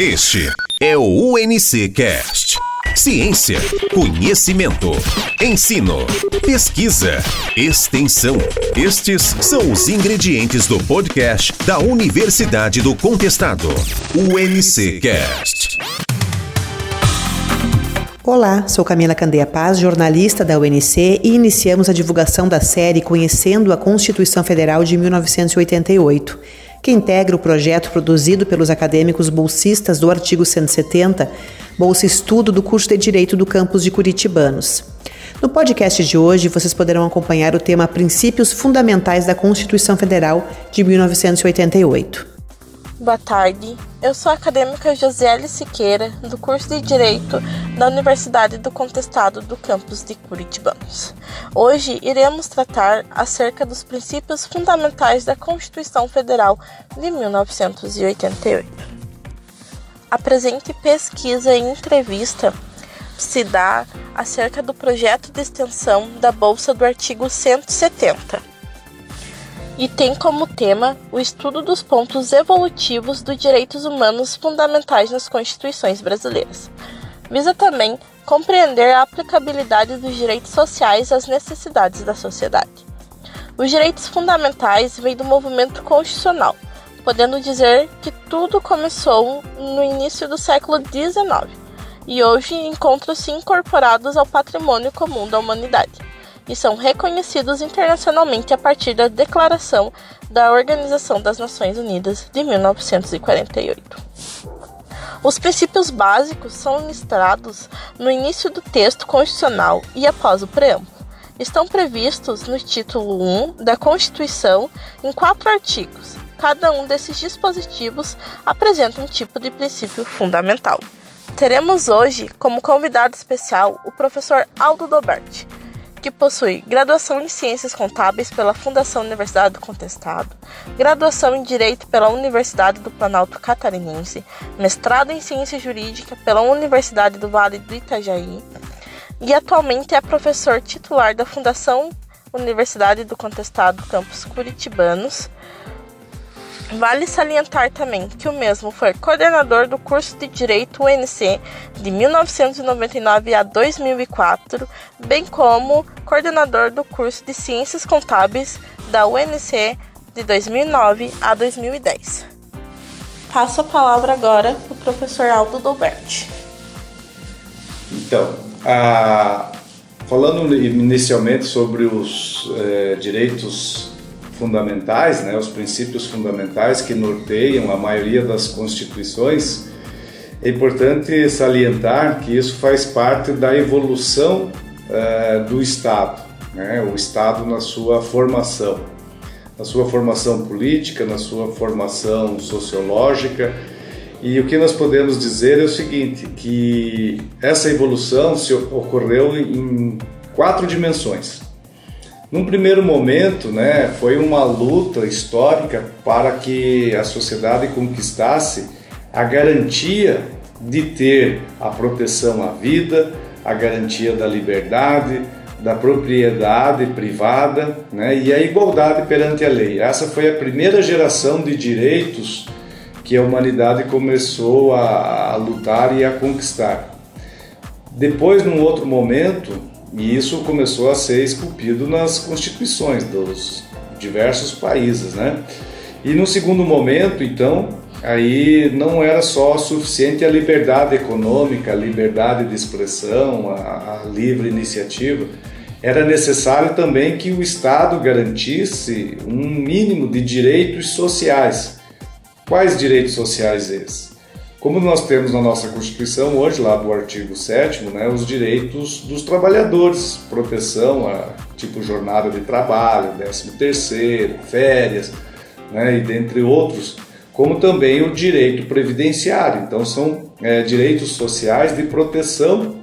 Este é o UNC Cast. Ciência, conhecimento, ensino, pesquisa, extensão. Estes são os ingredientes do podcast da Universidade do Contestado. UNC Cast. Olá, sou Camila Candeia Paz, jornalista da UNC e iniciamos a divulgação da série Conhecendo a Constituição Federal de 1988 que integra o projeto produzido pelos acadêmicos bolsistas do artigo 170, Bolsa Estudo do curso de Direito do campus de Curitibanos. No podcast de hoje, vocês poderão acompanhar o tema Princípios Fundamentais da Constituição Federal de 1988. Boa tarde, eu sou a acadêmica Josiele Siqueira, do curso de Direito da Universidade do Contestado do campus de Curitibanos. Hoje iremos tratar acerca dos princípios fundamentais da Constituição Federal de 1988. A presente pesquisa e entrevista se dá acerca do projeto de extensão da Bolsa do artigo 170 e tem como tema o estudo dos pontos evolutivos dos direitos humanos fundamentais nas constituições brasileiras. Visa também compreender a aplicabilidade dos direitos sociais às necessidades da sociedade. Os direitos fundamentais vêm do movimento constitucional, podendo dizer que tudo começou no início do século XIX e hoje encontram-se incorporados ao patrimônio comum da humanidade e são reconhecidos internacionalmente a partir da Declaração da Organização das Nações Unidas de 1948. Os princípios básicos são listados no início do texto constitucional e após o preâmbulo. Estão previstos no título 1 da Constituição em quatro artigos. Cada um desses dispositivos apresenta um tipo de princípio fundamental. Teremos hoje como convidado especial o professor Aldo Doberti, que possui graduação em Ciências Contábeis pela Fundação Universidade do Contestado, graduação em Direito pela Universidade do Planalto Catarinense, mestrado em Ciência Jurídica pela Universidade do Vale do Itajaí e atualmente é professor titular da Fundação Universidade do Contestado Campus Curitibanos Vale salientar também que o mesmo foi coordenador do curso de Direito UNC de 1999 a 2004, bem como coordenador do curso de Ciências Contábeis da UNC de 2009 a 2010. Passo a palavra agora para o professor Aldo Dolberti. Então, a, falando inicialmente sobre os é, direitos fundamentais, né, os princípios fundamentais que norteiam a maioria das constituições, é importante salientar que isso faz parte da evolução uh, do Estado, né, o Estado na sua formação, na sua formação política, na sua formação sociológica. E o que nós podemos dizer é o seguinte, que essa evolução se ocorreu em quatro dimensões. Num primeiro momento, né, foi uma luta histórica para que a sociedade conquistasse a garantia de ter a proteção à vida, a garantia da liberdade, da propriedade privada né, e a igualdade perante a lei. Essa foi a primeira geração de direitos que a humanidade começou a, a lutar e a conquistar. Depois, num outro momento, e isso começou a ser esculpido nas constituições dos diversos países, né? E no segundo momento, então, aí não era só suficiente a liberdade econômica, a liberdade de expressão, a, a livre iniciativa, era necessário também que o Estado garantisse um mínimo de direitos sociais. Quais direitos sociais esses? Como nós temos na nossa Constituição hoje, lá do artigo 7 né, os direitos dos trabalhadores, proteção a tipo jornada de trabalho, 13 terceiro, férias, né, e dentre outros, como também o direito previdenciário. Então são é, direitos sociais de proteção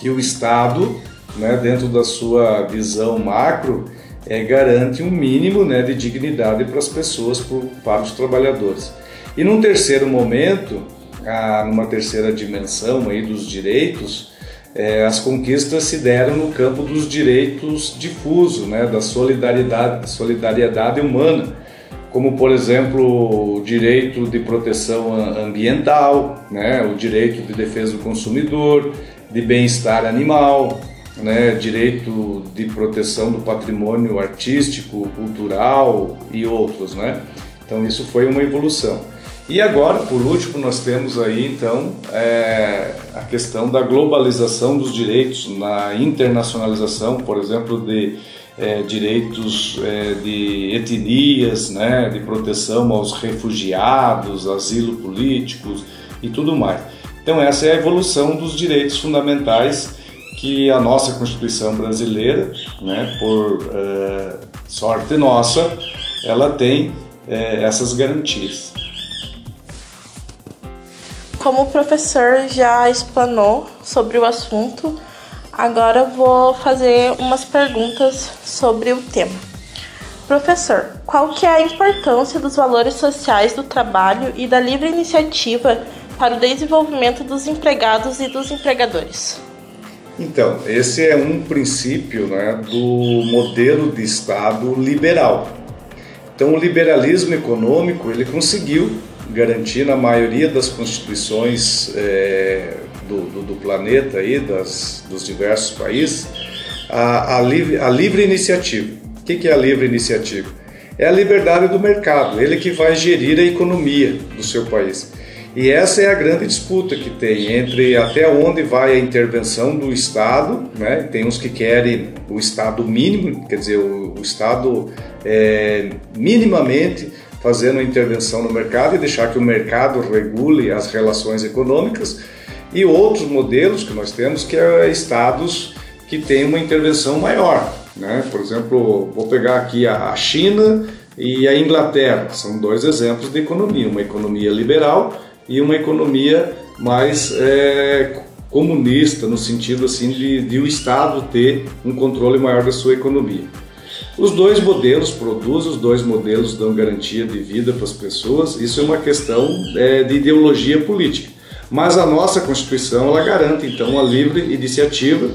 que o Estado, né, dentro da sua visão macro, é, garante um mínimo né, de dignidade para as pessoas, para os trabalhadores. E num terceiro momento, numa terceira dimensão aí dos direitos, é, as conquistas se deram no campo dos direitos difusos, né, da solidariedade, solidariedade humana, como por exemplo o direito de proteção ambiental, né, o direito de defesa do consumidor, de bem-estar animal, né, direito de proteção do patrimônio artístico, cultural e outros, né? Então isso foi uma evolução. E agora, por último, nós temos aí então é, a questão da globalização dos direitos, na internacionalização, por exemplo, de é, direitos é, de etnias, né, de proteção aos refugiados, asilo políticos e tudo mais. Então essa é a evolução dos direitos fundamentais que a nossa Constituição brasileira, né, por é, sorte nossa, ela tem é, essas garantias. Como o professor já explanou sobre o assunto, agora vou fazer umas perguntas sobre o tema. Professor, qual que é a importância dos valores sociais do trabalho e da livre iniciativa para o desenvolvimento dos empregados e dos empregadores? Então, esse é um princípio né, do modelo de Estado liberal. Então, o liberalismo econômico ele conseguiu garantir na maioria das constituições é, do, do, do, planeta aí, das, dos diversos países, a, a, livre, a livre iniciativa. O que, que é a livre iniciativa? É a liberdade do mercado, ele que vai gerir a economia do seu país. E essa é a grande disputa que tem entre até onde vai a intervenção do Estado, né? tem uns que querem o Estado mínimo, quer dizer, o, o Estado é, minimamente fazendo intervenção no mercado e deixar que o mercado regule as relações econômicas, e outros modelos que nós temos que é estados que têm uma intervenção maior. Né? Por exemplo, vou pegar aqui a China e a Inglaterra, são dois exemplos de economia, uma economia liberal e uma economia mais é, comunista, no sentido assim de, de o Estado ter um controle maior da sua economia. Os dois modelos produzem, os dois modelos dão garantia de vida para as pessoas. Isso é uma questão é, de ideologia política. Mas a nossa Constituição ela garante então a livre iniciativa,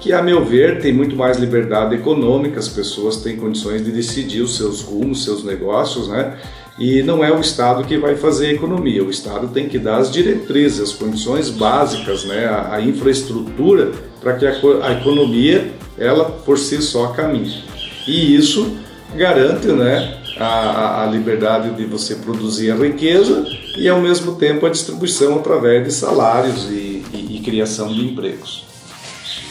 que a meu ver tem muito mais liberdade econômica, as pessoas têm condições de decidir os seus rumos, seus negócios, né? E não é o Estado que vai fazer a economia, o Estado tem que dar as diretrizes, as condições básicas, né? a, a infraestrutura para que a, a economia ela por si só caminhe. E isso garante né, a, a, liberdade de você produzir a riqueza e, ao mesmo tempo, a distribuição através de salários e, e, e criação de empregos.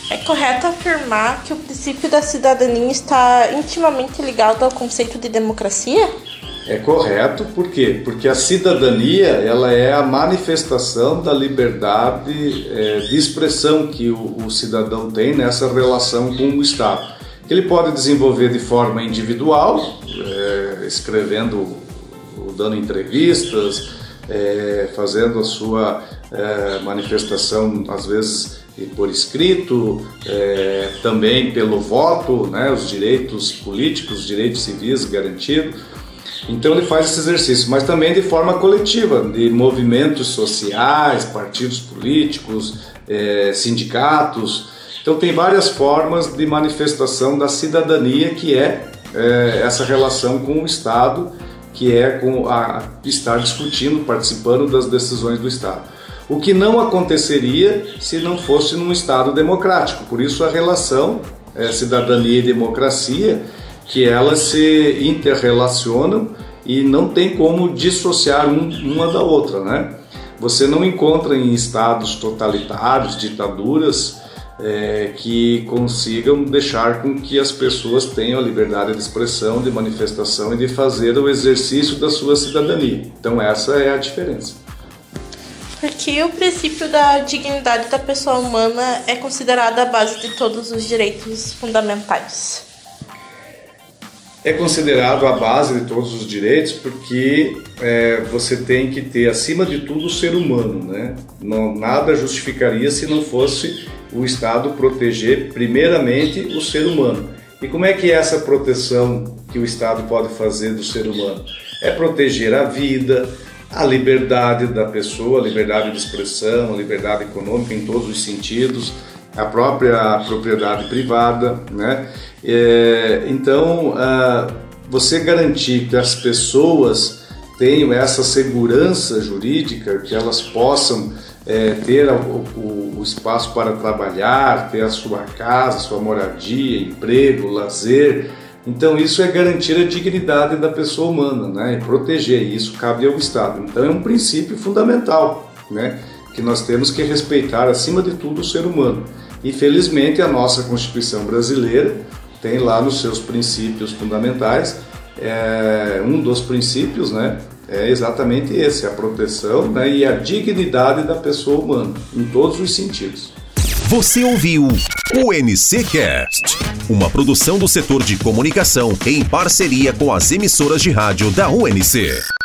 É correto afirmar que o princípio da cidadania está intimamente ligado ao conceito de democracia? É correto, por quê? Porque a cidadania ela é a manifestação da liberdade é, de expressão que o, o cidadão tem nessa relação com o Estado. Ele pode desenvolver de forma individual, é, escrevendo, dando entrevistas, é, fazendo a sua é, manifestação, às vezes por escrito, é, também pelo voto, né, os direitos políticos, os direitos civis garantidos. Então ele faz esse exercício, mas também de forma coletiva, de movimentos sociais, partidos políticos, é, sindicatos. Então tem várias formas de manifestação da cidadania que é, é essa relação com o Estado, que é com a, estar discutindo, participando das decisões do Estado. O que não aconteceria se não fosse num Estado democrático. Por isso a relação é, cidadania e democracia, que elas se interrelacionam e não tem como dissociar um, uma da outra, né? Você não encontra em estados totalitários, ditaduras, é, que consigam deixar com que as pessoas tenham a liberdade de expressão, de manifestação e de fazer o exercício da sua cidadania. Então essa é a diferença. Porque o princípio da dignidade da pessoa humana é considerado a base de todos os direitos fundamentais é considerado a base de todos os direitos porque é, você tem que ter, acima de tudo, o ser humano. Né? Não, nada justificaria se não fosse o Estado proteger, primeiramente, o ser humano. E como é que é essa proteção que o Estado pode fazer do ser humano? É proteger a vida, a liberdade da pessoa, a liberdade de expressão, a liberdade econômica em todos os sentidos, a própria propriedade privada, né? É, então, você garantir que as pessoas tenham essa segurança jurídica, que elas possam é, ter o, o, o, espaço para trabalhar, ter a sua casa, sua moradia, emprego, lazer. Então isso é garantir a dignidade da pessoa humana, né? E proteger isso cabe ao Estado. Então é um princípio fundamental, né? Que nós temos que respeitar acima de tudo o ser humano. E felizmente a nossa Constituição brasileira tem lá nos seus princípios fundamentais é, um dos princípios, né? É exatamente esse, a proteção né, e a dignidade da pessoa humana, em todos os sentidos. Você ouviu o NCcast, uma produção do setor de comunicação em parceria com as emissoras de rádio da UNC.